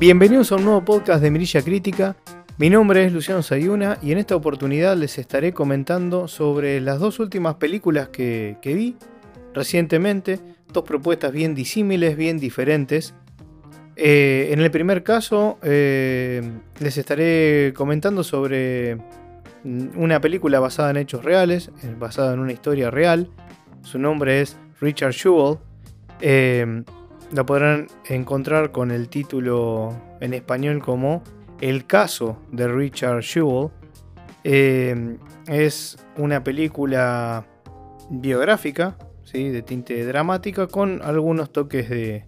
Bienvenidos a un nuevo podcast de Mirilla Crítica. Mi nombre es Luciano Sayuna y en esta oportunidad les estaré comentando sobre las dos últimas películas que, vi recientemente. Dos propuestas bien disímiles, bien diferentes. Eh, en el primer caso eh, les estaré comentando sobre una película basada en hechos reales, eh, basada en una historia real. Su nombre es Richard Jewell. La podrán encontrar con el título en español como El caso de Richard Jewell. Eh, es una película biográfica, ¿sí? de tinte dramática, con algunos toques de,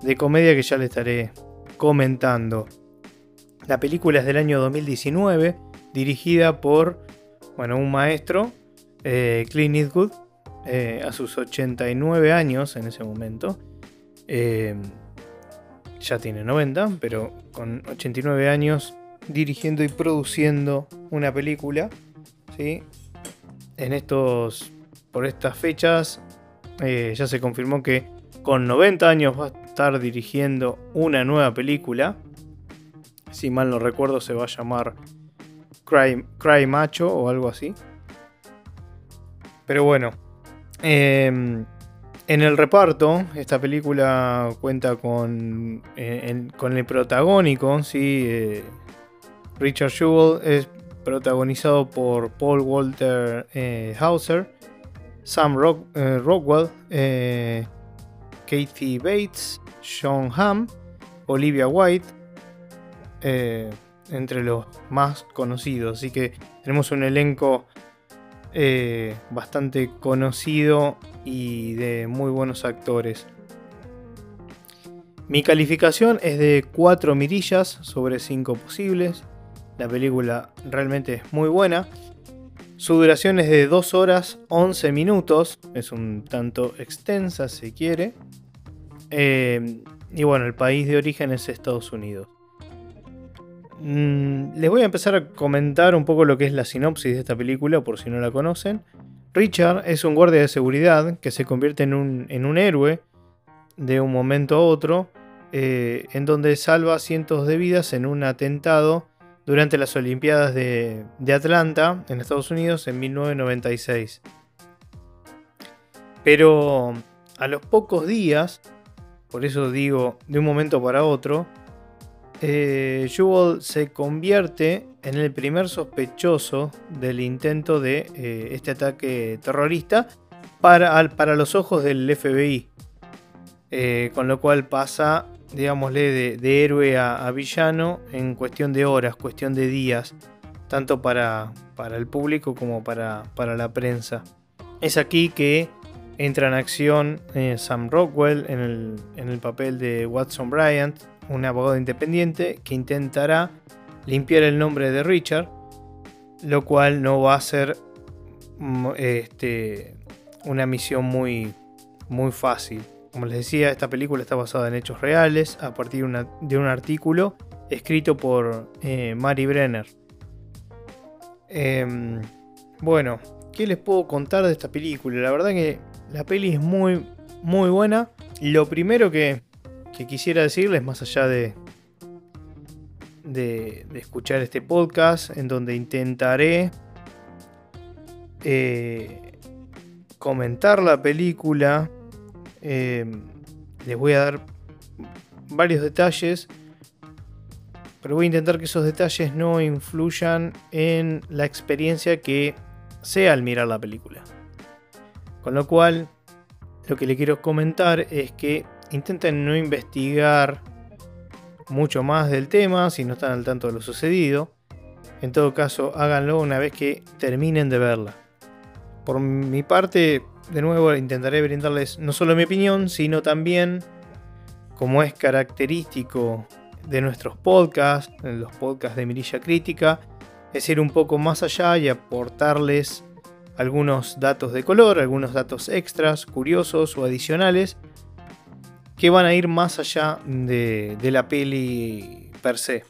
de comedia que ya le estaré comentando. La película es del año 2019, dirigida por bueno, un maestro, eh, Clint Eastwood, eh, a sus 89 años en ese momento. Eh, ya tiene 90, pero con 89 años dirigiendo y produciendo una película. ¿sí? En estos, por estas fechas, eh, ya se confirmó que con 90 años va a estar dirigiendo una nueva película. Si mal no recuerdo, se va a llamar Cry, Cry Macho o algo así. Pero bueno, eh, en el reparto, esta película cuenta con, eh, con el protagónico. Eh, Richard Jewell es protagonizado por Paul Walter eh, Hauser, Sam Rockwell, Kathy Bates, Sean Hamm, Olivia White, entre los más conocidos. Así que tenemos un elenco bastante conocido y de muy buenos actores. Mi calificación es de 4 mirillas sobre 5 posibles. La película realmente es muy buena. Su duración es de 2 horas 11 minutos. Es un tanto extensa si quiere. Eh, y bueno, el país de origen es Estados Unidos. Mm, les voy a empezar a comentar un poco lo que es la sinopsis de esta película, por si no la conocen. Richard es un guardia de seguridad que se convierte en un, en un héroe de un momento a otro, eh, en donde salva cientos de vidas en un atentado durante las Olimpiadas de, de Atlanta, en Estados Unidos, en 1996. Pero a los pocos días, por eso digo de un momento para otro, eh, se convierte en el primer sospechoso del intento de eh, este ataque terrorista para, para, los ojos del FBI. Eh, con lo cual pasa, digámosle, de, héroe a, villano en cuestión de horas, cuestión de días, tanto para, para el público como para, para, la prensa. Es aquí que entra en acción Sam Rockwell en el, en el papel de Watson Bryant, un abogado independiente que intentará limpiar el nombre de Richard, lo cual no va a ser mm, este, una misión muy, muy fácil. Como les decía, esta película está basada en hechos reales a partir de, un artículo escrito por eh, Mary Brenner. Em, bueno, ¿qué les puedo contar de esta película? La verdad que la peli es muy, muy buena. Lo primero que, que quisiera decirles, más allá de, de, escuchar este podcast, en donde intentaré eh, comentar la película, eh, les voy a dar varios detalles, pero voy a intentar que esos detalles no influyan en la experiencia que sea al mirar la película. Con lo cual, lo que le quiero comentar es que intenten no investigar mucho más del tema si no están al tanto de lo sucedido. En todo caso, háganlo una vez que terminen de verla. Por mi parte, de nuevo intentaré brindarles no solo mi opinión, sino también, como es característico de nuestros podcasts, los podcasts de Mirilla Crítica, es ir un poco más allá y aportarles algunos datos de color, algunos datos extras, curiosos o adicionales que van a ir más allá de, la peli per se.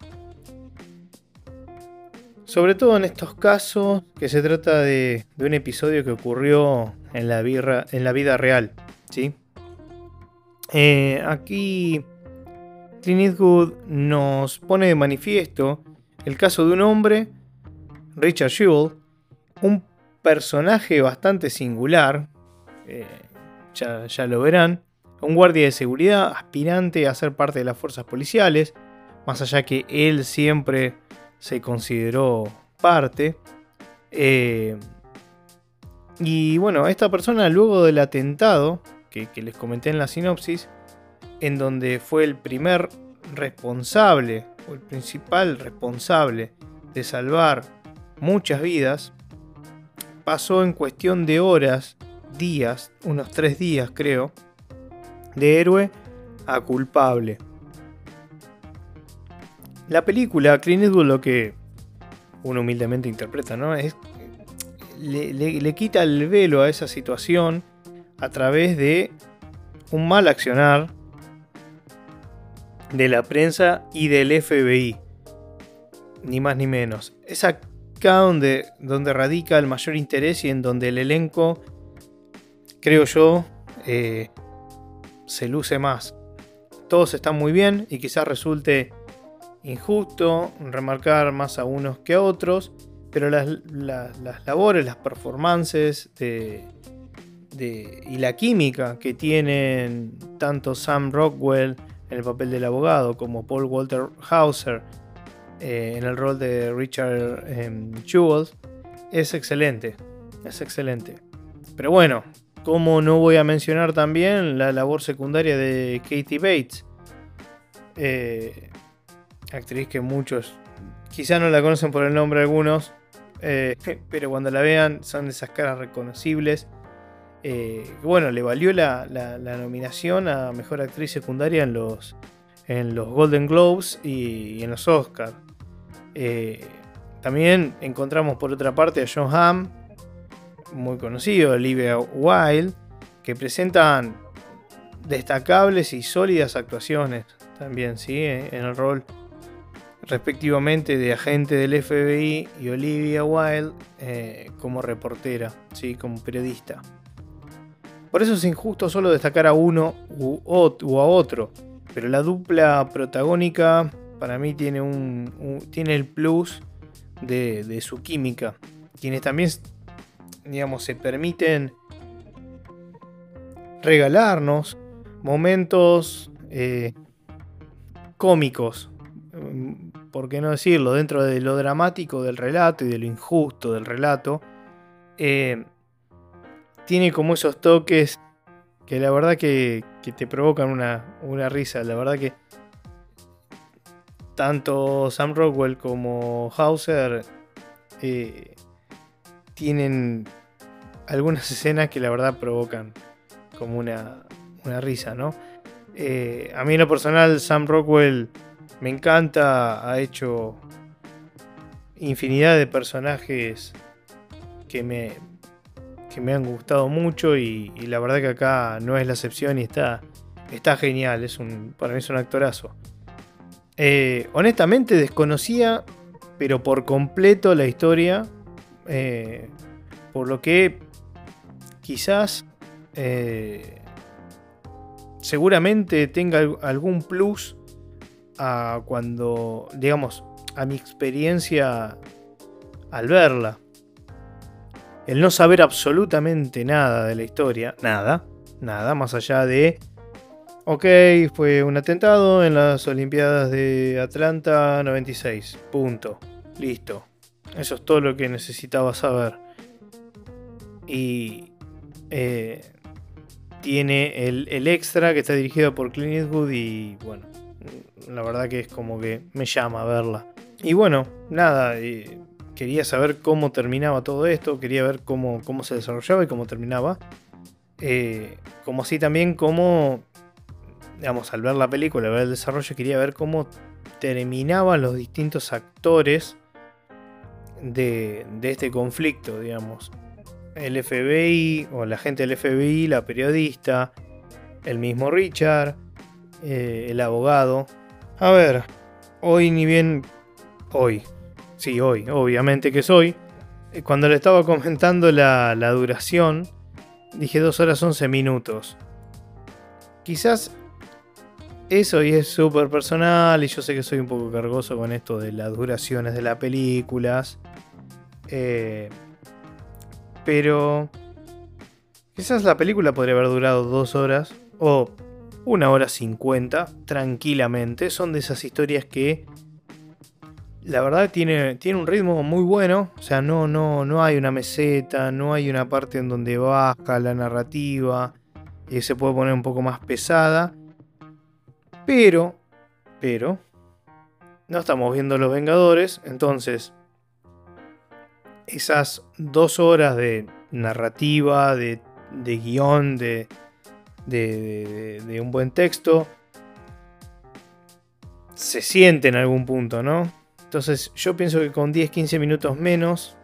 Sobre todo en estos casos que se trata de, un episodio que ocurrió en la, en la vida real. ¿sí? Eh, aquí Clint Eastwood nos pone de manifiesto el caso de un hombre, Richard Jewell, un personaje bastante singular, eh, ya, ya lo verán, un guardia de seguridad aspirante a ser parte de las fuerzas policiales, más allá que él siempre se consideró parte. Eh, y bueno, esta persona luego del atentado, que, les comenté en la sinopsis, en donde fue el primer responsable, o el principal responsable de salvar muchas vidas, pasó en cuestión de horas, días, unos tres días creo, de héroe a culpable. La película, Clint Eastwood lo que uno humildemente interpreta, ¿no? Es, le, quita el velo a esa situación a través de un mal accionar de la prensa y del FBI. Ni más ni menos. Es acá donde, donde radica el mayor interés y en donde el elenco, creo yo, eh, se luce más. Todos están muy bien y quizás resulte injusto remarcar más a unos que a otros, pero las, labores, las performances de, y la química que tienen tanto Sam Rockwell en el papel del abogado como Paul Walter Hauser eh, en el rol de Richard eh, Jewell es excelente, es excelente. Pero bueno, como no voy a mencionar también la labor secundaria de Katie Bates? Eh, actriz que muchos quizá no la conocen por el nombre algunos, eh, pero cuando la vean son esas caras reconocibles. Eh, bueno, le valió la, nominación a Mejor Actriz Secundaria en los, en los Golden Globes y, en los Oscars. también encontramos por otra parte a John Hamm, muy conocido, Olivia Wilde, que presentan destacables y sólidas actuaciones también, ¿sí? En el rol respectivamente de agente del FBI y Olivia Wilde eh, como reportera, ¿sí? como periodista. Por eso es injusto solo destacar a uno u, a otro, pero la dupla protagónica para mí tiene, un, tiene el plus de, de, su química, quienes también digamos, se permiten regalarnos momentos eh, cómicos, por qué no decirlo, dentro de lo dramático del relato y de lo injusto del relato, eh, tiene como esos toques que la verdad que, te provocan una, una, risa, la verdad que tanto Sam Rockwell como Hauser eh, tienen algunas escenas que la verdad provocan como una, risa, ¿no? Eh, a mí en lo personal, Sam Rockwell me encanta, ha hecho infinidad de personajes que me, que me han gustado mucho y, la verdad que acá no es la excepción y está, está genial, es para mí es un actorazo. Eh, honestamente desconocía, pero por completo la historia eh, por lo que quizás eh, seguramente tenga algún plus a cuando, digamos, a mi experiencia al verla. El no saber absolutamente nada de la historia, nada, nada, más allá de, ok, fue un atentado en las Olimpiadas de Atlanta 96, punto, listo. Eso es todo lo que necesitaba saber. Y eh, tiene el, extra que está dirigido por Clint Eastwood y bueno, la verdad que es como que me llama a verla. Y bueno, nada, eh, quería saber cómo terminaba todo esto, quería ver cómo, cómo se desarrollaba y cómo terminaba. Eh, como así también cómo, digamos, al ver la película, al ver el desarrollo, quería ver cómo terminaban los distintos actores de, este conflicto, digamos. El FBI o la gente del FBI, la periodista, el mismo Richard, eh, el abogado. A ver, hoy ni bien... Hoy. Sí, hoy, obviamente que soy. Eh, cuando le estaba comentando la, la duración, dije 2 horas 11 minutos. Quizás eso y es súper personal y yo sé que soy un poco cargoso con esto de las duraciones de las películas. Eh, pero quizás la película podría haber durado dos horas o una hora cincuenta tranquilamente. Son de esas historias que la verdad tiene, tiene un ritmo muy bueno. O sea, no, no, no hay una meseta, no hay una parte en donde baja la narrativa y se puede poner un poco más pesada. Pero, pero, no estamos viendo Los Vengadores, entonces esas dos horas de narrativa, de, de guion, de, un buen texto, se siente en algún punto, ¿no? Entonces yo pienso que con 10-15 minutos menos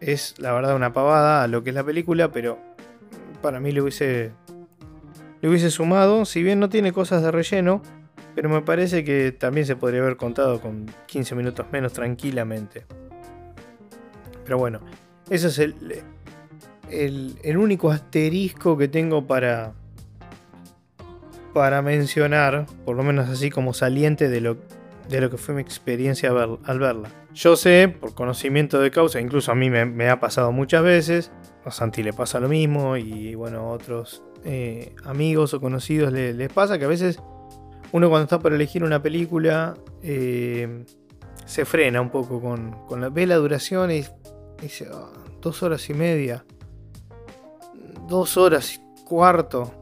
es la verdad una pavada a lo que es la película, pero para mí le hubiese le hubiese sumado, si bien no tiene cosas de relleno, pero me parece que también se podría haber contado con 15 minutos menos tranquilamente. Pero bueno, ese es el, el, único asterisco que tengo para, para mencionar, por lo menos así como saliente de lo, de lo que fue mi experiencia al verla. Yo sé, por conocimiento de causa, incluso a mí me, ha pasado muchas veces, a Santi le pasa lo mismo y bueno, otros eh, amigos o conocidos les, pasa que a veces uno cuando está por elegir una película eh, se frena un poco con, la, ve la duración y dice dos horas y media, dos horas y cuarto.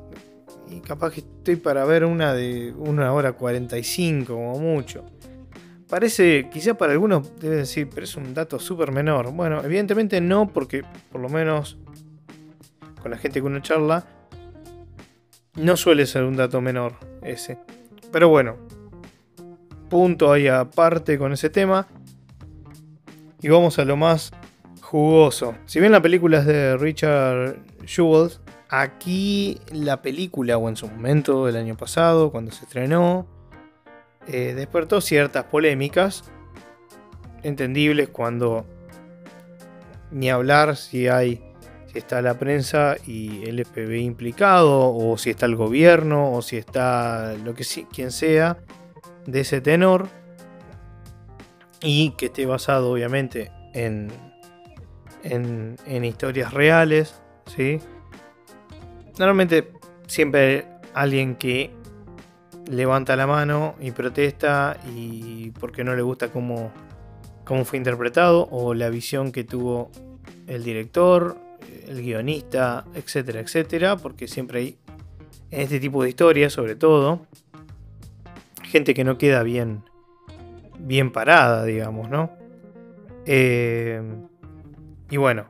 Y capaz que estoy para ver una de una hora 45 como mucho. Parece, quizá para algunos debe decir, pero es un dato súper menor. Bueno, evidentemente no, porque por lo menos con la gente que uno charla, no suele ser un dato menor ese. Pero bueno, punto ahí aparte con ese tema. Y vamos a lo más jugoso. Si bien la película es de Richard Jewell, aquí la película, o en su momento, el año pasado, cuando se estrenó, eh, despertó ciertas polémicas. Entendibles cuando ni hablar si hay si está la prensa y el FBI implicado, o si está el gobierno, o si está lo que quien sea de ese tenor, y que esté basado obviamente en, en, historias reales, ¿sí? Normalmente siempre alguien que levanta la mano y protesta y porque no le gusta cómo, cómo fue interpretado o la visión que tuvo el director el guionista, etcétera, etcétera, porque siempre hay en este tipo de historias, sobre todo, gente que no queda bien, bien parada, digamos, ¿no? Eh, y bueno,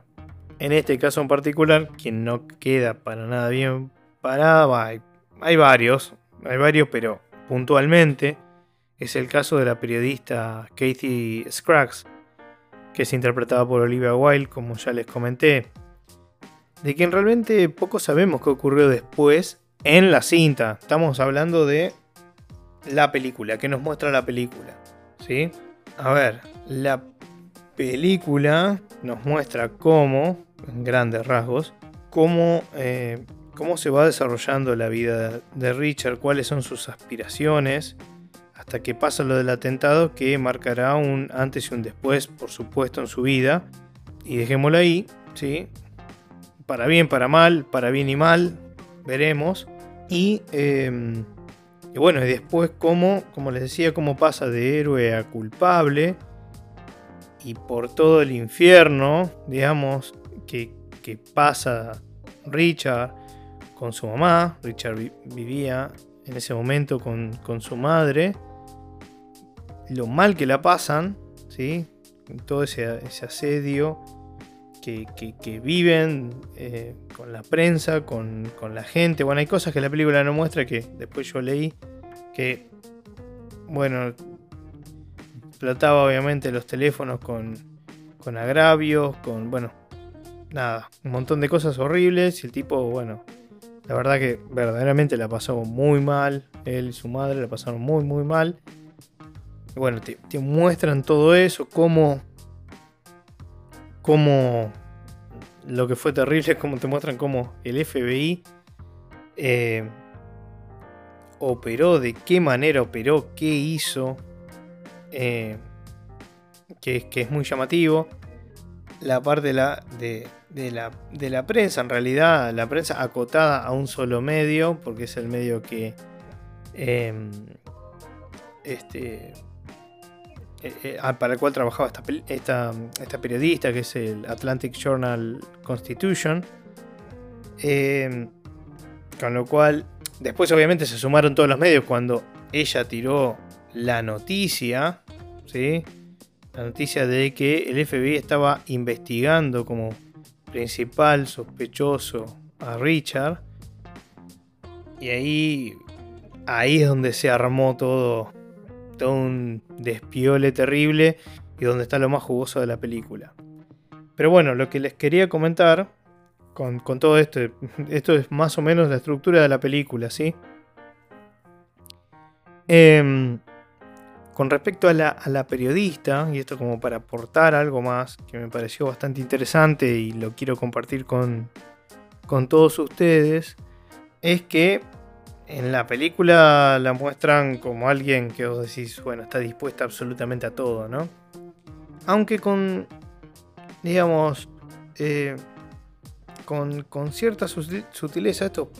en este caso en particular, quien no queda para nada bien parada, hay, hay varios, hay varios, pero puntualmente es el caso de la periodista Kathy Scruggs, que es interpretada por Olivia Wilde, como ya les comenté de quien realmente poco sabemos qué ocurrió después en la cinta. Estamos hablando de la película, que nos muestra la película. ¿Sí? A ver, la película nos muestra cómo, en grandes rasgos, cómo, eh, cómo se va desarrollando la vida de Richard, cuáles son sus aspiraciones, hasta que pasa lo del atentado que marcará un antes y un después, por supuesto, en su vida. Y dejémoslo ahí, ¿sí? para bien, para mal, para bien y mal, veremos. Y, em, bueno, y después cómo, como les decía, cómo pasa de héroe a culpable y por todo el infierno, digamos, que, pasa Richard con su mamá. Richard vivía en ese momento con, su madre. Lo mal que la pasan, ¿sí? Todo ese, ese asedio que, viven eh, con la prensa, con, la gente. Bueno, hay cosas que la película no muestra que después yo leí que, bueno, explotaba obviamente los teléfonos con, con agravios, con, bueno, nada, un montón de cosas horribles y el tipo, bueno, la verdad que verdaderamente la pasó muy mal, él y su madre la pasaron muy, muy mal. Bueno, te, muestran todo eso, cómo como lo que fue terrible es como te muestran cómo el FBI eh, operó, de qué manera operó, qué hizo, eh, que, es muy llamativo. La parte de la, prensa, en realidad, la prensa acotada a un solo medio, porque es el medio que em, este, eh, eh, para el cual trabajaba esta, esta, esta, periodista, que es el Atlantic Journal Constitution. Em, con lo cual, después obviamente se sumaron todos los medios cuando ella tiró la noticia, ¿sí? La noticia de que el FBI estaba investigando como principal sospechoso a Richard. Y ahí, ahí es donde se armó todo un despiole terrible y donde está lo más jugoso de la película. Pero bueno, lo que les quería comentar con, todo esto, esto es más o menos la estructura de la película, ¿sí? Em, con respecto a la, periodista, y esto como para aportar algo más que me pareció bastante interesante y lo quiero compartir con, con todos ustedes, es que en la película la muestran como alguien que vos decís, bueno, está dispuesta absolutamente a todo, ¿no? Aunque con, digamos, eh, con, cierta sutileza, esto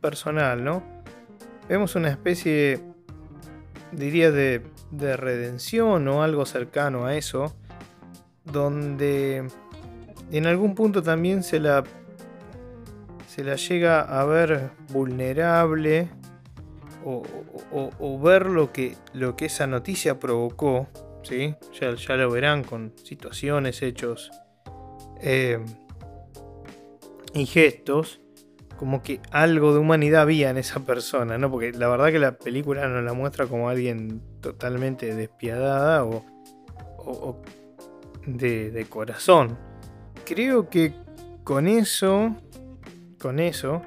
personal, ¿no? Vemos una especie, diría, de, de redención o algo cercano a eso, donde en algún punto también se la se la llega a ver vulnerable o, ver lo que, lo que esa noticia provocó, ¿sí? ya, ya lo verán con situaciones, hechos eh, y gestos, como que algo de humanidad había en esa persona, ¿no? Porque la verdad que la película nos la muestra como alguien totalmente despiadada o, de, de corazón. Creo que con eso con eso,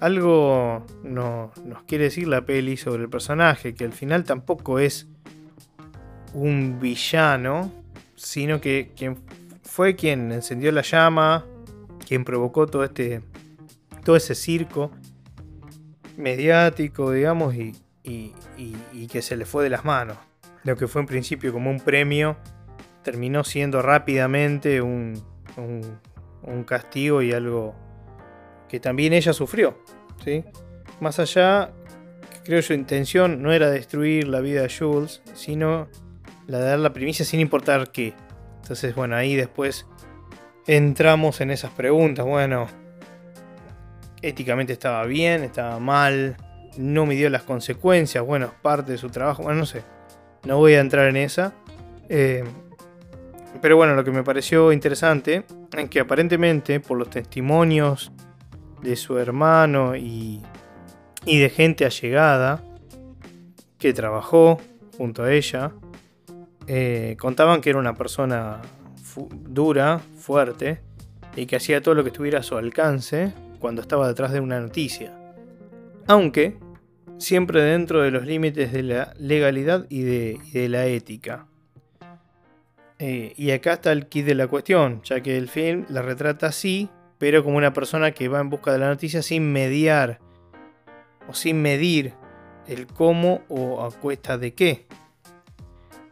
algo nos quiere decir la peli sobre el personaje, que al final tampoco es un villano, sino que quien fue quien encendió la llama, quien provocó todo este ese circo mediático, digamos, y, que se le fue de las manos. Lo que fue en principio como un premio, terminó siendo rápidamente un, un castigo y algo que también ella sufrió. ¿sí? Más allá, creo su intención no era destruir la vida de Jules, sino la de dar la primicia sin importar qué. Entonces, bueno, ahí después entramos en esas preguntas. Bueno, éticamente estaba bien, estaba mal, no midió las consecuencias, bueno, es parte de su trabajo, bueno, no sé, no voy a entrar en esa. Eh, pero bueno, lo que me pareció interesante es que aparentemente por los testimonios de su hermano y, de gente allegada que trabajó junto a ella, eh, contaban que era una persona dura, fuerte, y que hacía todo lo que estuviera a su alcance cuando estaba detrás de una noticia. Aunque siempre dentro de los límites de la legalidad y de, la ética. Eh, y acá está el kit de la cuestión, ya que el film la retrata así pero como una persona que va en busca de la noticia sin mediar o sin medir el cómo o a cuesta de qué.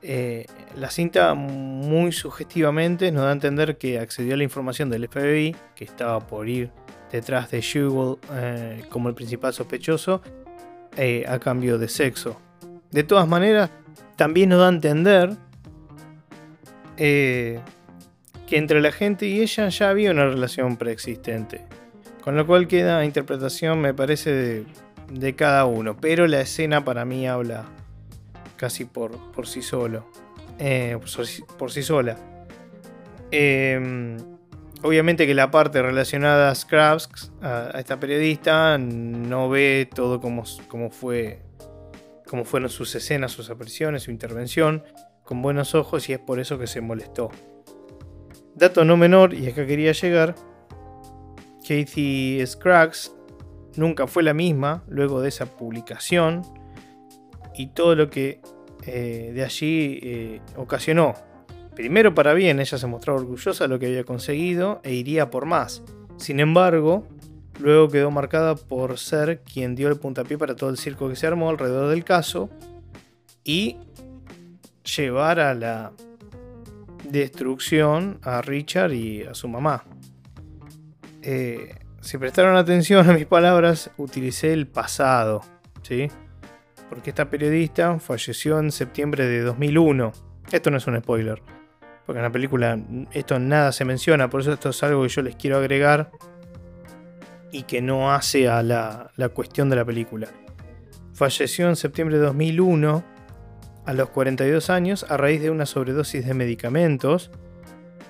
Eh, la cinta muy sugestivamente nos da a entender que accedió a la información del FBI, que estaba por ir detrás de Jewel eh, como el principal sospechoso, eh, a cambio de sexo. De todas maneras, también nos da a entender que entre la gente y ella ya había una relación preexistente. Con lo cual queda interpretación, me parece, de, cada uno. Pero la escena para mí habla casi por, por sí solo. Eh, por, sí sola. Em, obviamente que la parte relacionada a Scraps, a, esta periodista, no ve todo como, como fue. Como fueron sus escenas, sus apariciones, su intervención, con buenos ojos, y es por eso que se molestó. Dato no menor, y acá quería llegar, Kathy Scruggs nunca fue la misma luego de esa publicación y todo lo que eh, de allí eh, ocasionó. Primero para bien, ella se mostraba orgullosa de lo que había conseguido e iría por más. Sin embargo, luego quedó marcada por ser quien dio el puntapié para todo el circo que se armó alrededor del caso y llevar a la destrucción a Richard y a su mamá. Eh, si prestaron atención a mis palabras, utilicé el pasado, ¿sí? Porque esta periodista falleció en septiembre de 2001. Esto no es un spoiler, porque en la película esto nada se menciona, por eso esto es algo que yo les quiero agregar y que no hace a la, la cuestión de la película. Falleció en septiembre de 2001 a los 42 años a raíz de una sobredosis de medicamentos.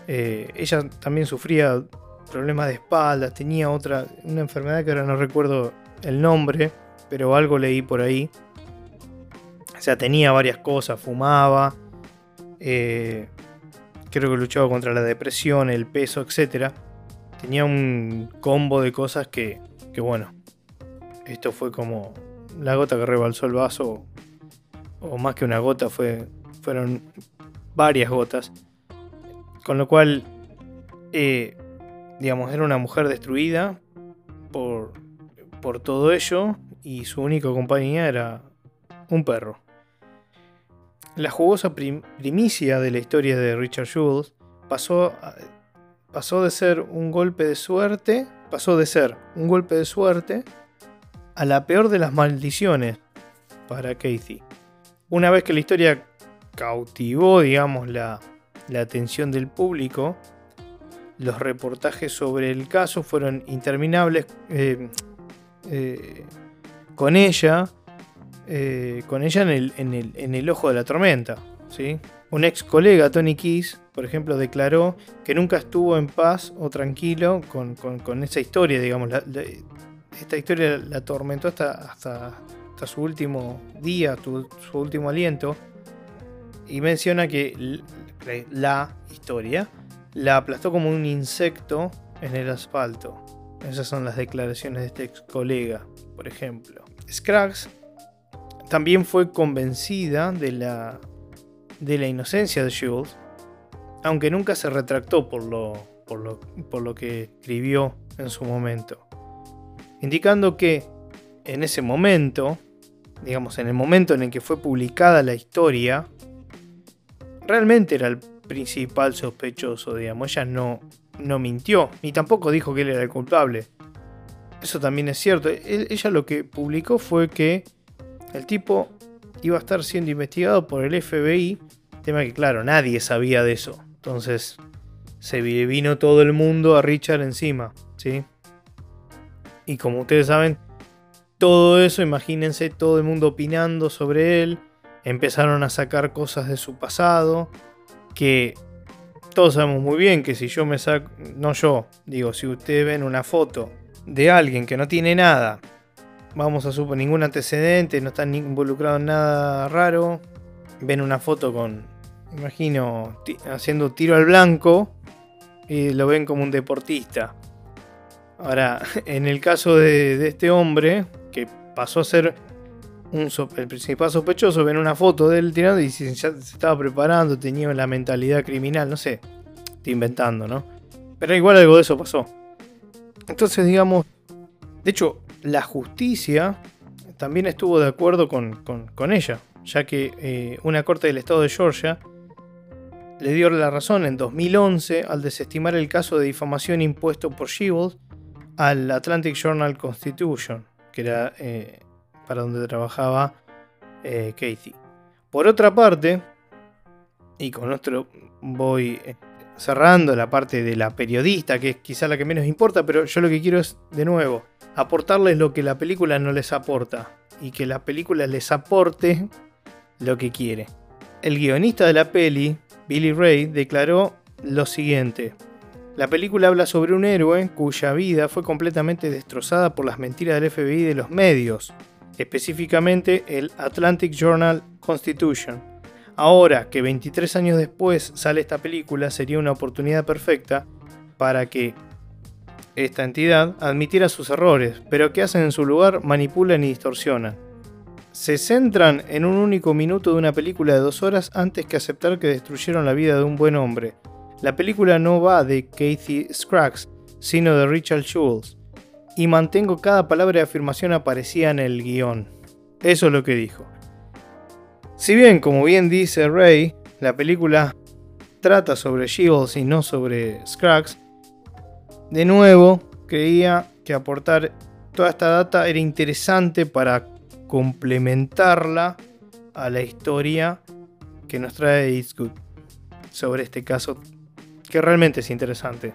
Eh, ella también sufría problemas de espalda, tenía otra, una enfermedad que ahora no recuerdo el nombre, pero algo leí por ahí. O sea, tenía varias cosas, fumaba, eh, creo que luchaba contra la depresión, el peso, etc. Tenía un combo de cosas que, que bueno, esto fue como la gota que rebalsó el vaso o más que una gota, fue, fueron varias gotas. Con lo cual, eh, digamos, era una mujer destruida por, por todo ello y su única compañía era un perro. La jugosa primicia de la historia de Richard Jules pasó, pasó de ser un golpe de suerte, pasó de ser un golpe de suerte a la peor de las maldiciones para Casey. Una vez que la historia cautivó, digamos, la, atención del público, los reportajes sobre el caso fueron interminables eh, eh, con ella, eh, con ella en el, ojo de la tormenta. ¿sí? Un ex colega, Tony Keys, por ejemplo, declaró que nunca estuvo en paz o tranquilo con, esa historia, digamos. esta historia la atormentó hasta su último día, su último aliento, y menciona que la historia la aplastó como un insecto en el asfalto. Esas son las declaraciones de este ex colega, por ejemplo. Scruggs también fue convencida de la, de la inocencia de Jules, aunque nunca se retractó por lo, por lo, por lo que escribió en su momento, indicando que en ese momento digamos, en el momento en el que fue publicada la historia, realmente era el principal sospechoso, digamos. Ella no, no mintió, ni tampoco dijo que él era el culpable. Eso también es cierto. ella lo que publicó fue que el tipo iba a estar siendo investigado por el FBI. Tema que, claro, nadie sabía de eso. Entonces, se vino todo el mundo a Richard encima, ¿sí? Y como ustedes saben, todo eso, imagínense todo el mundo opinando sobre él. Empezaron a sacar cosas de su pasado. Que todos sabemos muy bien que si yo me saco. No yo, digo, si ustedes ven una foto de alguien que no tiene nada. Vamos a suponer ningún antecedente, no está involucrado en nada raro. Ven una foto con, imagino, haciendo tiro al blanco y lo ven como un deportista. Ahora, en el caso de, este hombre, que pasó a ser el principal sospechoso, ven una foto de él tirando y ya se estaba preparando, tenía la mentalidad criminal, no sé, estoy inventando, ¿no? Pero igual algo de eso pasó. Entonces, digamos, de hecho, la justicia también estuvo de acuerdo con, ella, ya que eh, una corte del estado de Georgia le dio la razón en 2011 al desestimar el caso de difamación impuesto por Shibboleth al Atlantic Journal Constitution, que era eh, para donde trabajaba eh. Por otra parte, y con nuestro voy eh, cerrando la parte de la periodista, que es quizá la que menos importa, pero yo lo que quiero es, de nuevo, aportarles lo que la película no les aporta y que la película les aporte lo que quiere. El guionista de la peli, Billy Ray, declaró lo siguiente. La película habla sobre un héroe cuya vida fue completamente destrozada por las mentiras del FBI y de los medios, específicamente el Atlantic Journal Constitution. Ahora que 23 años después sale esta película, sería una oportunidad perfecta para que esta entidad admitiera sus errores, pero que hacen en su lugar manipulan y distorsionan. Se centran en un único minuto de una película de dos horas antes que aceptar que destruyeron la vida de un buen hombre, la película no va de Kathy Scruggs, sino de Richard Jules. y mantengo cada palabra de afirmación aparecía en el guion. Eso es lo que dijo. Si bien, como bien dice Ray, la película trata sobre Shields y no sobre Scrags, de nuevo creía que aportar toda esta data era interesante para complementarla a la historia que nos trae It's Good sobre este caso que realmente es interesante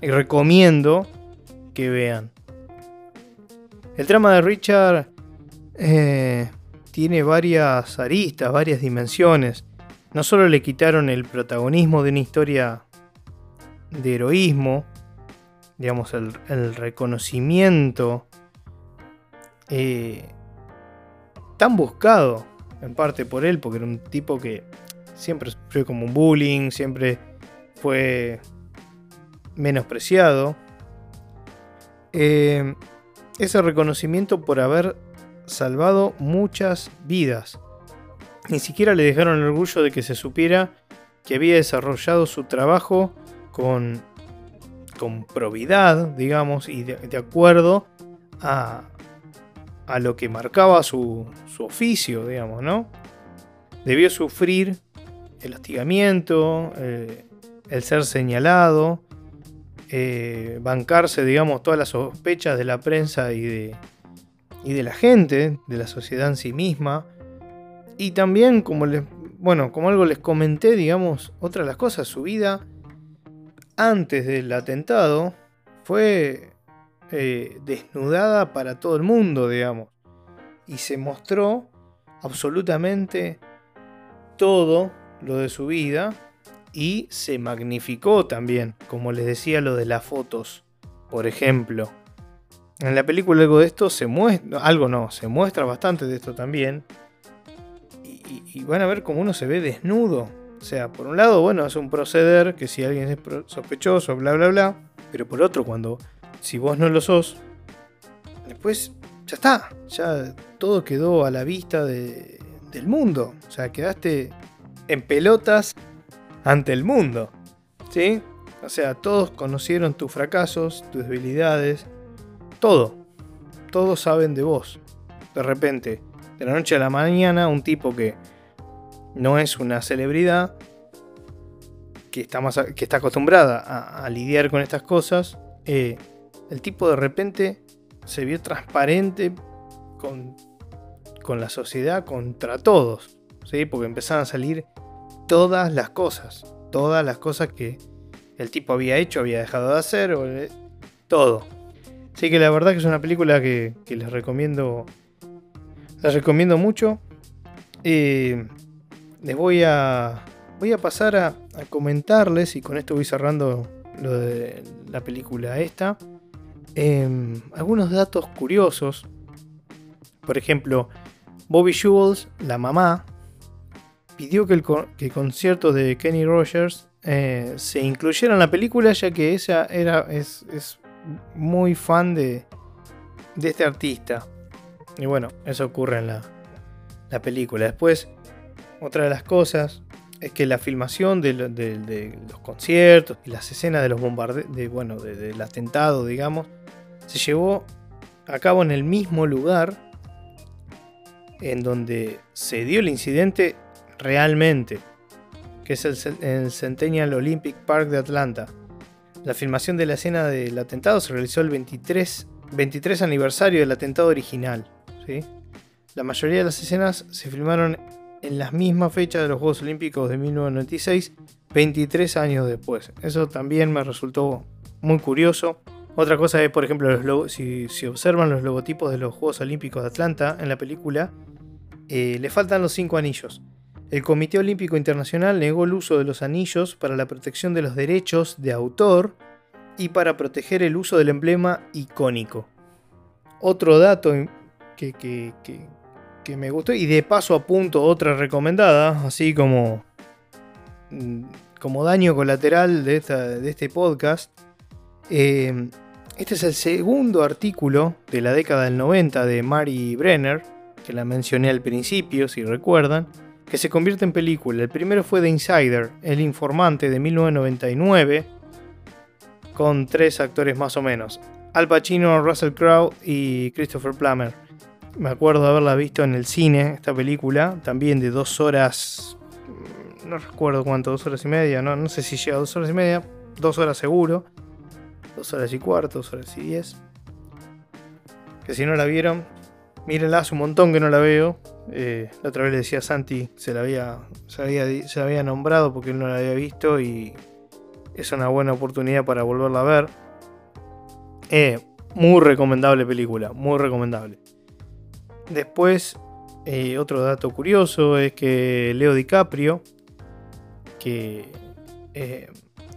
y recomiendo que vean. El trama de Richard eh, tiene varias aristas, varias dimensiones. No solo le quitaron el protagonismo de una historia de heroísmo, digamos, el, reconocimiento eh, tan buscado en parte por él, porque era un tipo que siempre sufrió como un bullying, siempre fue menospreciado. Eh, ese reconocimiento por haber salvado muchas vidas. Ni siquiera le dejaron el orgullo de que se supiera que había desarrollado su trabajo con, con probidad, digamos, y de, acuerdo a, a, lo que marcaba su, su oficio, digamos, ¿no? Debió sufrir el hostigamiento, eh, el ser señalado, eh, bancarse, digamos, todas las sospechas de la prensa y de, y de la gente, de la sociedad en sí misma. Y también, como les, bueno, como algo les comenté, digamos, otra de las cosas, su vida antes del atentado fue eh, desnudada para todo el mundo, digamos. Y se mostró absolutamente todo lo de su vida y se magnificó también, como les decía lo de las fotos, por ejemplo. En la película algo de esto se muestra, algo no, se muestra bastante de esto también. Y, van a ver cómo uno se ve desnudo. O sea, por un lado, bueno, es un proceder que si alguien es sospechoso, bla, bla, bla. Pero por otro, cuando, si vos no lo sos, después ya está. Ya todo quedó a la vista del mundo. O sea, quedaste en pelotas ante el mundo. ¿Sí? O sea, todos conocieron tus fracasos, tus debilidades, todo. Todos saben de vos. De repente, de la noche a la mañana, un tipo que no es una celebridad, que está, más, que está acostumbrada a, lidiar con estas cosas, eh, el tipo de repente se vio transparente con, con la sociedad contra todos. ¿sí? Porque empezaron a salir todas las cosas. Todas las cosas que el tipo había hecho, había dejado de hacer, o, todo. Así que la verdad que es una película que, les recomiendo. Les recomiendo mucho. Les voy a. Voy a pasar a, comentarles, y con esto voy cerrando lo de la película esta. Em, algunos datos curiosos. Por ejemplo, Bobby Jules, la mamá, pidió que el, concierto de Kenny Rogers eh, se incluyera en la película, ya que ella era, es, muy fan de, de, este artista. Y bueno, eso ocurre en la, la, película. Después, otra de las cosas es que la filmación de, los conciertos y las escenas de los bombardeos, de, bueno, del atentado, digamos, se llevó a cabo en el mismo lugar en donde se dio el incidente realmente, que es el, Centennial Olympic Park de Atlanta. La filmación de la escena del atentado se realizó el 23, 23 aniversario del atentado original. ¿sí? La mayoría de las escenas se filmaron en las mismas fechas de los Juegos Olímpicos de 1996, 23 años después. Eso también me resultó muy curioso. Otra cosa es, por ejemplo, si, observan los logotipos de los Juegos Olímpicos de Atlanta en la película, eh, le faltan los cinco anillos. El Comité Olímpico Internacional negó el uso de los anillos para la protección de los derechos de autor y para proteger el uso del emblema icónico. Otro dato que, que, me gustó y de paso apunto otra recomendada, así como, mm, como daño colateral de, de este podcast. Eh, este es el segundo artículo de la década del 90 de Mary Brenner, que la mencioné al principio, si recuerdan que se convierte en película. El primero fue The Insider, El Informante de 1999, con tres actores más o menos. Al Pacino, Russell Crowe y Christopher Plummer. Me acuerdo haberla visto en el cine, esta película, también de dos horas, mm, no recuerdo cuánto, dos horas y media, no, no sé si llega a dos horas y media, dos horas seguro, dos horas y cuarto, dos horas y diez. Que si no la vieron, mírenla, hace un montón que no la veo. Eh, la otra vez le decía a Santi, se la había, se había, se había nombrado porque él no la había visto y es una buena oportunidad para volverla a ver. Eh, muy recomendable película, muy recomendable. Después, eh, otro dato curioso es que Leo DiCaprio, que, eh,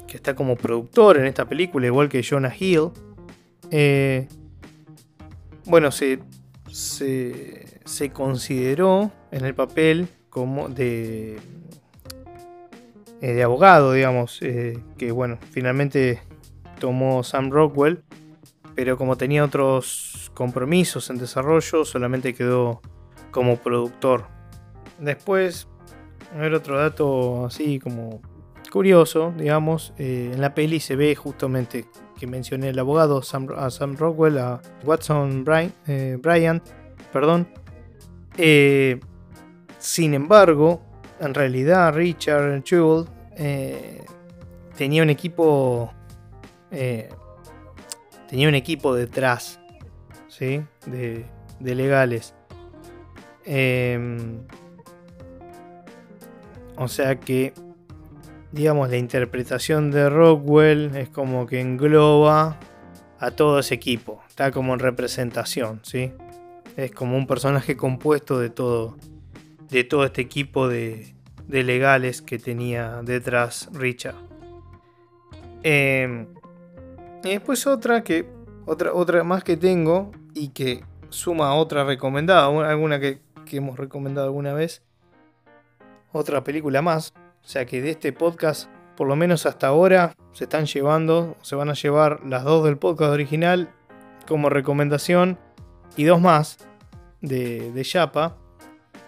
que está como productor en esta película, igual que Jonah Hill, bueno, se, se, consideró en el papel como de, de abogado, digamos, que bueno, finalmente tomó Sam Rockwell pero como tenía otros compromisos en desarrollo, solamente quedó como productor. Después, otro dato así como curioso, digamos, eh, en la peli se ve justamente que mencioné el abogado Sam, a Sam Rockwell, a Watson Bryan, eh, Bryant, perdón. Eh, sin embargo, en realidad Richard Jewell tenía un equipo tenía un equipo detrás, ¿sí? De, legales. Em, o sea que, digamos, la interpretación de Rockwell es como que engloba a todo ese equipo. Está como en representación, ¿sí? Es como un personaje compuesto de todo, de todo este equipo de, de legales que tenía detrás Richard. Eh, y después otra que. Otra, otra más que tengo y que suma otra recomendada. Alguna que, hemos recomendado alguna vez. Otra película más. O sea que de este podcast, por lo menos hasta ahora, se están llevando, se van a llevar las dos del podcast original como recomendación y dos más de, de Yapa.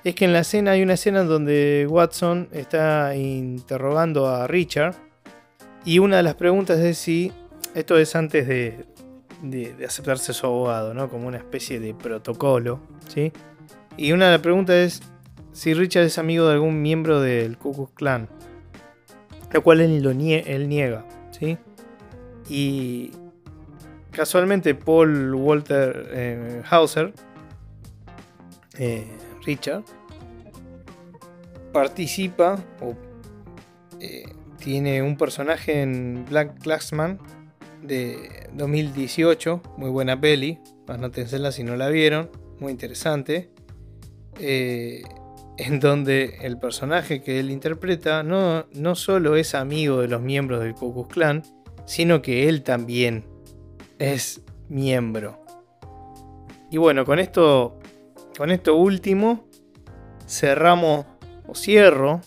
Es que en la escena hay una escena en donde Watson está interrogando a Richard y una de las preguntas es si esto es antes de, aceptarse su abogado, ¿no? Como una especie de protocolo, ¿sí? Y una de las preguntas es si Richard es amigo de algún miembro del Ku Klux Klan. Lo cual él, niega, ¿sí? Y casualmente Paul Walter eh, Hauser, eh, Richard, participa o eh, tiene un personaje en Black Classman de 2018, muy buena peli, anótensela si no la vieron, muy interesante, eh, en donde el personaje que él interpreta no, no solo es amigo de los miembros del Ku Klan, sino que él también es miembro. Y bueno, con esto, con esto último, cerramos o cierro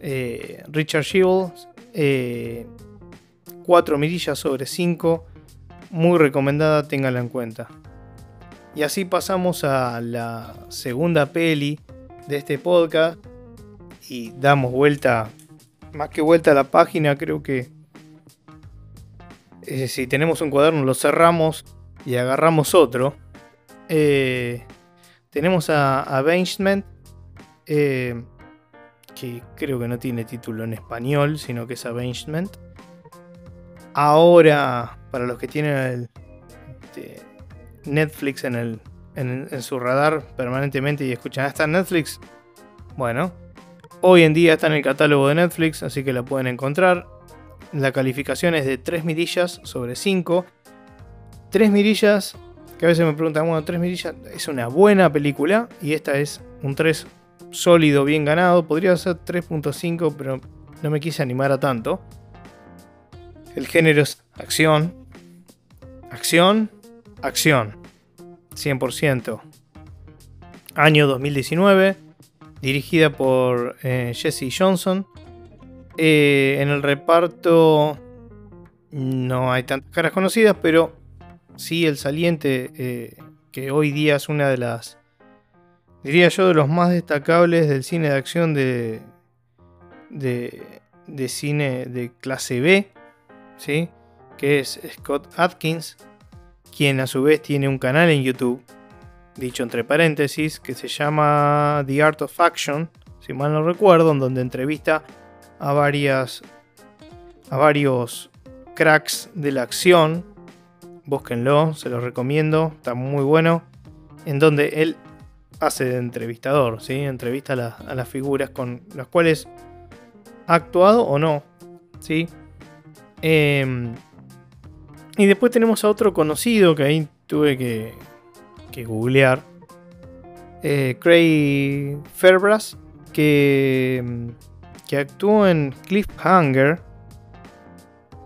eh, Richard Shields. 4 mirillas sobre 5. Muy recomendada, téngala en cuenta. Y así pasamos a la segunda peli de este podcast. Y damos vuelta, más que vuelta a la página, creo que eh, si tenemos un cuaderno lo cerramos y agarramos otro. Eh, tenemos a Avengement, eh, que creo que no tiene título en español, sino que es Avengement. Ahora, para los que tienen este, Netflix en, el, en, su radar permanentemente y escuchan hasta Netflix, bueno, hoy en día está en el catálogo de Netflix, así que la pueden encontrar. La calificación es de 3 mirillas sobre 5. 3 mirillas, que a veces me preguntan, bueno, 3 mirillas es una buena película y esta es un 3 sólido, bien ganado. Podría ser 3.5, pero no me quise animar a tanto. El género es acción, acción, acción. 100%. Año 2019. Dirigida por eh, Jesse Johnson. Eh, en el reparto no hay tantas caras conocidas, pero sí el saliente, eh, que hoy día es una de las, diría yo, de los más destacables del cine de acción de, de, de cine de clase B. ¿sí? que es Scott Atkins, quien a su vez tiene un canal en YouTube, dicho entre paréntesis, que se llama The Art of Action, si mal no recuerdo, en donde entrevista a varias a varios cracks de la acción. Búsquenlo, se los recomiendo, está muy bueno. En donde él hace de entrevistador, ¿sí? entrevista a, las figuras con las cuales ha actuado o no. ¿sí? Em, y después tenemos a otro conocido que ahí tuve que, que googlear. Eh, Craig Fairbrass, que, que actuó en Cliffhanger.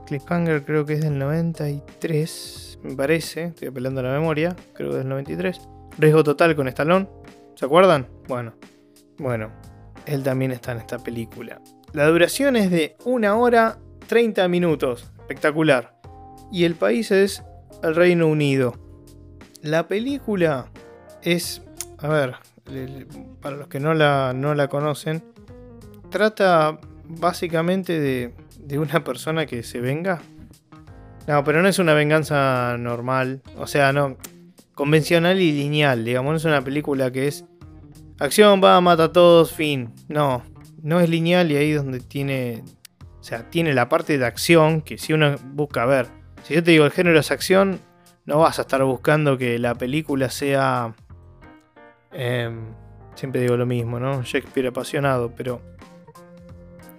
Cliffhanger creo que es del 93, me parece. Estoy apelando a la memoria, creo que es del 93. Riesgo total con Stallone. ¿Se acuerdan? Bueno, bueno, él también está en esta película. La duración es de 1 hora 30 minutos. Espectacular. Y el país es el Reino Unido. La película es, a ver, para los que no la, no la conocen, trata básicamente de, de una persona que se venga. No, pero no es una venganza normal. O sea, no. Convencional y lineal, digamos. No es una película que es. Acción, va, mata a todos, fin. No. No es lineal y ahí donde tiene. O sea, tiene la parte de acción que si uno busca ver. Si yo te digo el género es acción, no vas a estar buscando que la película sea. Em, siempre digo lo mismo, ¿no? Shakespeare apasionado, pero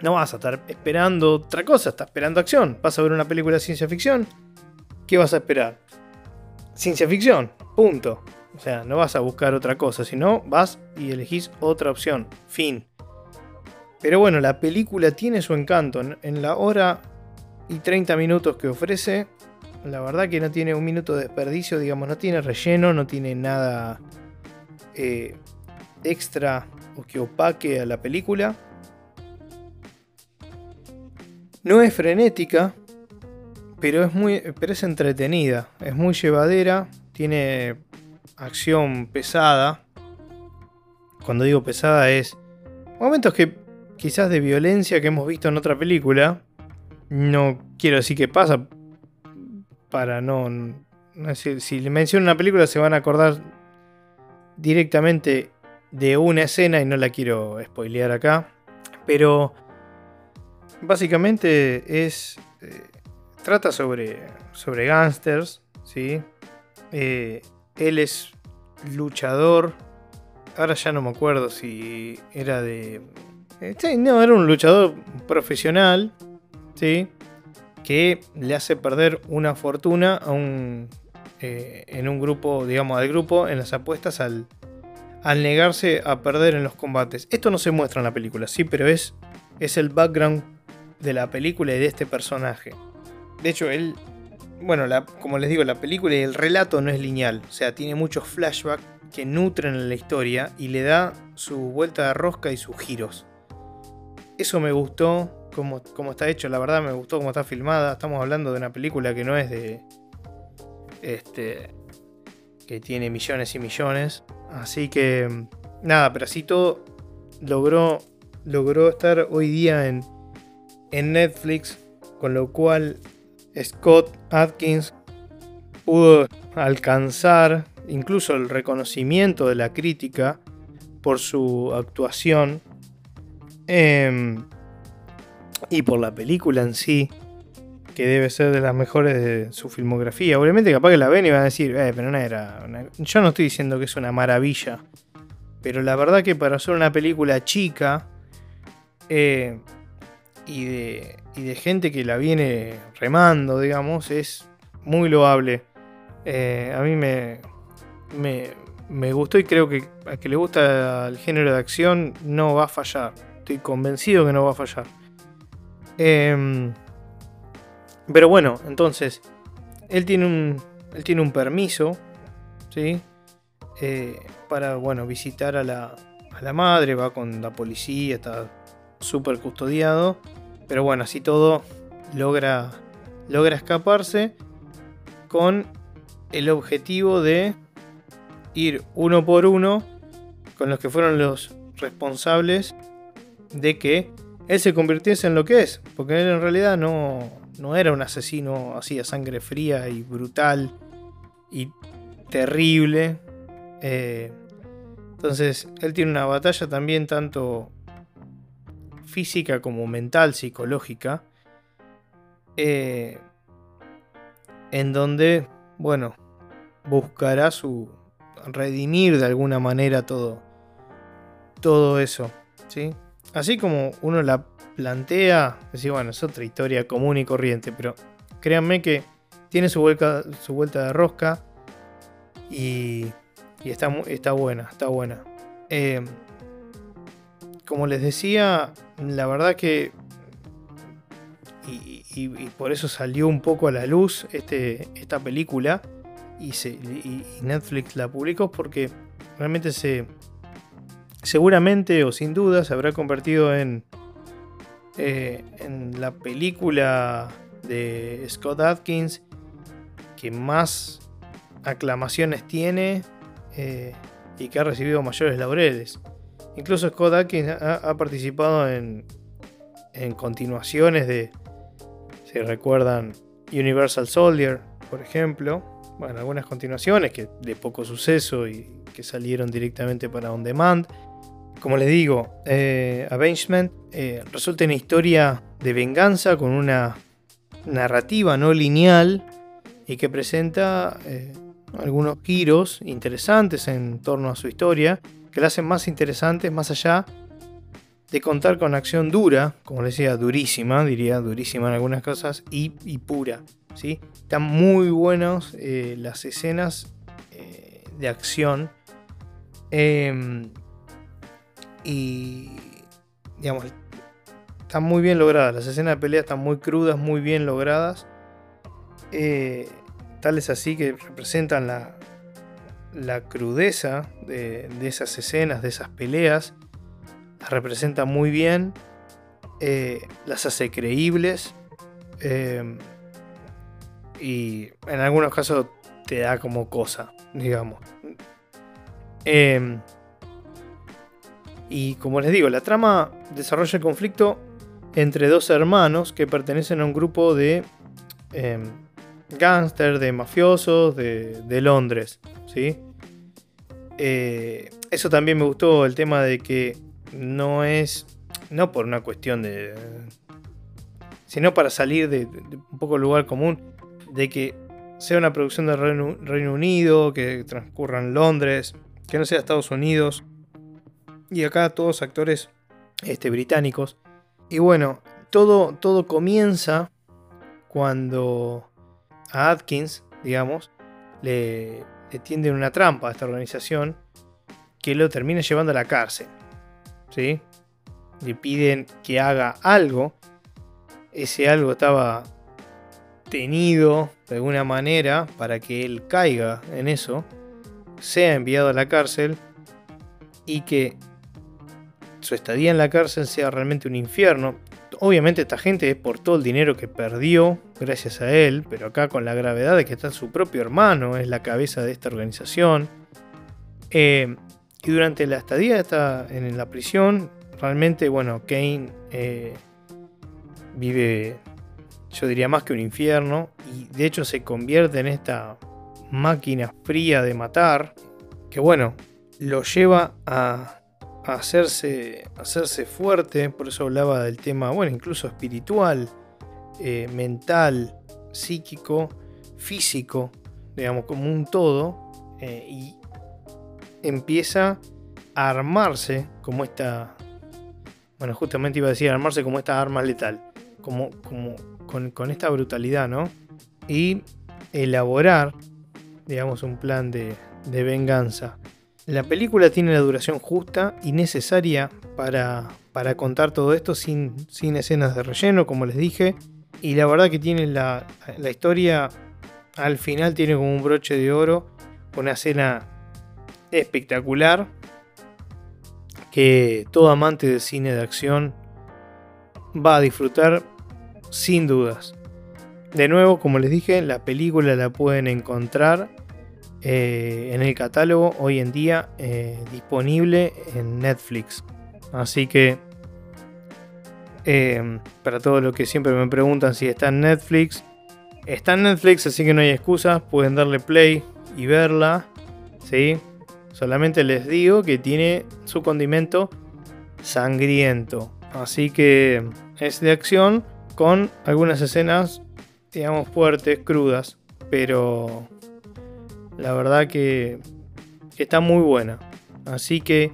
no vas a estar esperando otra cosa, estás esperando acción. Vas a ver una película de ciencia ficción. ¿Qué vas a esperar? Ciencia ficción, punto. O sea, no vas a buscar otra cosa, sino vas y elegís otra opción. Fin. Pero bueno, la película tiene su encanto. En la hora y 30 minutos que ofrece, la verdad que no tiene un minuto de desperdicio, digamos, no tiene relleno, no tiene nada eh, extra o que opaque a la película. No es frenética, pero es muy pero es entretenida, es muy llevadera, tiene acción pesada. Cuando digo pesada es momentos que quizás de violencia que hemos visto en otra película. No quiero decir que pasa para no, si le menciono una película se van a acordar directamente de una escena y no la quiero spoilear acá, pero básicamente es. Eh, trata sobre, sobre gángsters, ¿sí? Eh, él es luchador. Ahora ya no me acuerdo si era de. Eh, no, era un luchador profesional, ¿sí? Que le hace perder una fortuna a un. en un grupo, digamos, al grupo, en las apuestas al, al negarse a perder en los combates. Esto no se muestra en la película, sí, pero es, es el background de la película y de este personaje. De hecho, él, bueno, como les digo, la película y el relato no es lineal, o sea, tiene muchos flashbacks que nutren la historia y le da su vuelta de rosca y sus giros. Eso me gustó como, como está hecho, la verdad me gustó cómo está filmada. Estamos hablando de una película que no es de... Este... que tiene millones y millones. Así que... Nada, pero así todo logró, logró estar hoy día en en Netflix, con lo cual Scott Atkins pudo alcanzar incluso el reconocimiento de la crítica por su actuación em, y por la película en sí, que debe ser de las mejores de su filmografía. Obviamente capaz que la ven y van a decir, eh, pero no era... Yo no estoy diciendo que es una maravilla, pero la verdad que para ser una película chica, eh, y de, de gente que la viene remando, digamos, es muy loable. Eh, a mí me, me, gustó y creo que a que le gusta el género de acción no va a fallar. Estoy convencido que no va a fallar. Em, pero bueno, entonces, él tiene un, él tiene un permiso, ¿sí? Eh, para, bueno, visitar a la, a la madre, va con la policía, está súper custodiado. Pero bueno, así todo logra, logra escaparse con el objetivo de ir uno por uno con los que fueron los responsables de que él se convirtiese en lo que es. Porque él en realidad no, no era un asesino así a sangre fría y brutal y terrible. Eh, entonces, él tiene una batalla también tanto física como mental, psicológica, eh, en donde, bueno, buscará su redimir de alguna manera todo, todo eso, ¿sí? Así como uno la plantea, decir, bueno, es otra historia común y corriente, pero créanme que tiene su vuelta, su vuelta de rosca y, está, está buena, está buena. Eh, como les decía, la verdad que. Y, por eso salió un poco a la luz este, esta película. Y, Netflix la publicó porque realmente se. Seguramente o sin duda se habrá convertido en. Eh, en la película de Scott Atkins que más aclamaciones tiene eh, y que ha recibido mayores laureles. Incluso Scott Atkins ha, participado en, en, continuaciones de, si recuerdan, Universal Soldier, por ejemplo. Bueno, algunas continuaciones que de poco suceso y que salieron directamente para On Demand. Como les digo, eh, Avengement eh, resulta una historia de venganza con una narrativa no lineal y que presenta eh, algunos giros interesantes en torno a su historia que la hacen más interesantes más allá de contar con acción dura, como les decía, durísima, diría durísima en algunas cosas, y, pura. ¿sí? Están muy buenos eh, las escenas de acción. Em, y digamos, están muy bien logradas. Las escenas de pelea están muy crudas, muy bien logradas. Eh, tales así que representan la, la crudeza de, esas escenas, de esas peleas, las representa muy bien, eh, las hace creíbles eh, y en algunos casos te da como cosa, digamos. Eh, y como les digo, la trama desarrolla el conflicto entre dos hermanos que pertenecen a un grupo de gángster, de mafiosos de, de Londres. ¿sí? Eh, eso también me gustó, el tema de que no es, no por una cuestión de, sino para salir de, un poco lugar común, de que sea una producción del Reino, Unido, que transcurra en Londres, que no sea Estados Unidos, y acá todos actores este, británicos. Y bueno, todo, todo comienza cuando a Atkins, digamos, le, le tienden una trampa a esta organización que lo termina llevando a la cárcel. ¿sí? Le piden que haga algo. Ese algo estaba tenido de alguna manera para que él caiga en eso, sea enviado a la cárcel y que su estadía en la cárcel sea realmente un infierno. Obviamente esta gente es por todo el dinero que perdió gracias a él, pero acá con la gravedad de que está su propio hermano, es la cabeza de esta organización. Eh, y durante la estadía está en la prisión, realmente, bueno, Kane eh, vive, yo diría más que un infierno, y de hecho se convierte en esta máquina fría de matar, que bueno, lo lleva a hacerse, hacerse fuerte, por eso hablaba del tema, bueno, incluso espiritual, eh, mental, psíquico, físico, digamos, como un todo, eh, y empieza a armarse como esta, bueno, justamente iba a decir armarse como esta arma letal, como, como con, esta brutalidad, ¿no? Y elaborar, digamos, un plan de, de venganza. La película tiene la duración justa y necesaria para, para contar todo esto sin, sin, escenas de relleno, como les dije. Y la verdad que tiene la, la historia, al final tiene como un broche de oro, una escena espectacular que todo amante de cine de acción va a disfrutar sin dudas. De nuevo, como les dije, la película la pueden encontrar eh, en el catálogo hoy en día eh, disponible en Netflix. Así que eh, para todo lo que siempre me preguntan si está en Netflix, está en Netflix, así que no hay excusas. Pueden darle play y verla, ¿sí? Solamente les digo que tiene su condimento sangriento. Así que es de acción con algunas escenas, digamos, fuertes, crudas. Pero la verdad que está muy buena. Así que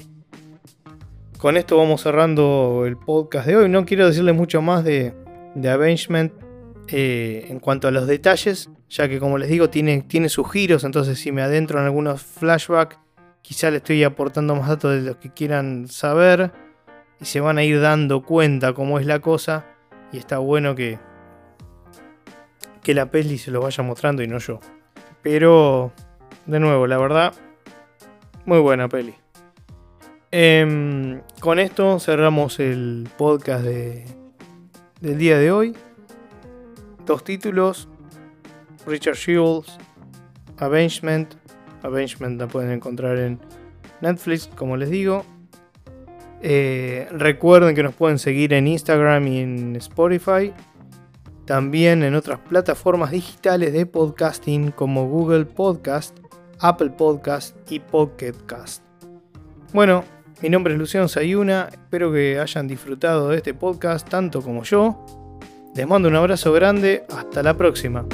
con esto vamos cerrando el podcast de hoy. No quiero decirles mucho más de, de Avengement eh, en cuanto a los detalles, ya que como les digo, tiene, tiene sus giros. Entonces, si me adentro en algunos flashbacks, quizá le estoy aportando más datos de los que quieran saber. Y se van a ir dando cuenta cómo es la cosa. Y está bueno que, que la peli se lo vaya mostrando y no yo. Pero, de nuevo, la verdad, muy buena peli. Em, con esto cerramos el podcast de, del día de hoy. Dos títulos. Richard Shields, Avengement. Avengement la pueden encontrar en Netflix, como les digo. Eh, recuerden que nos pueden seguir en Instagram y en Spotify. También en otras plataformas digitales de podcasting como Google Podcast, Apple Podcast y Pocket Cast. Bueno, mi nombre es Luciano Sayuna, espero que hayan disfrutado de este podcast tanto como yo. Les mando un abrazo grande, hasta la próxima.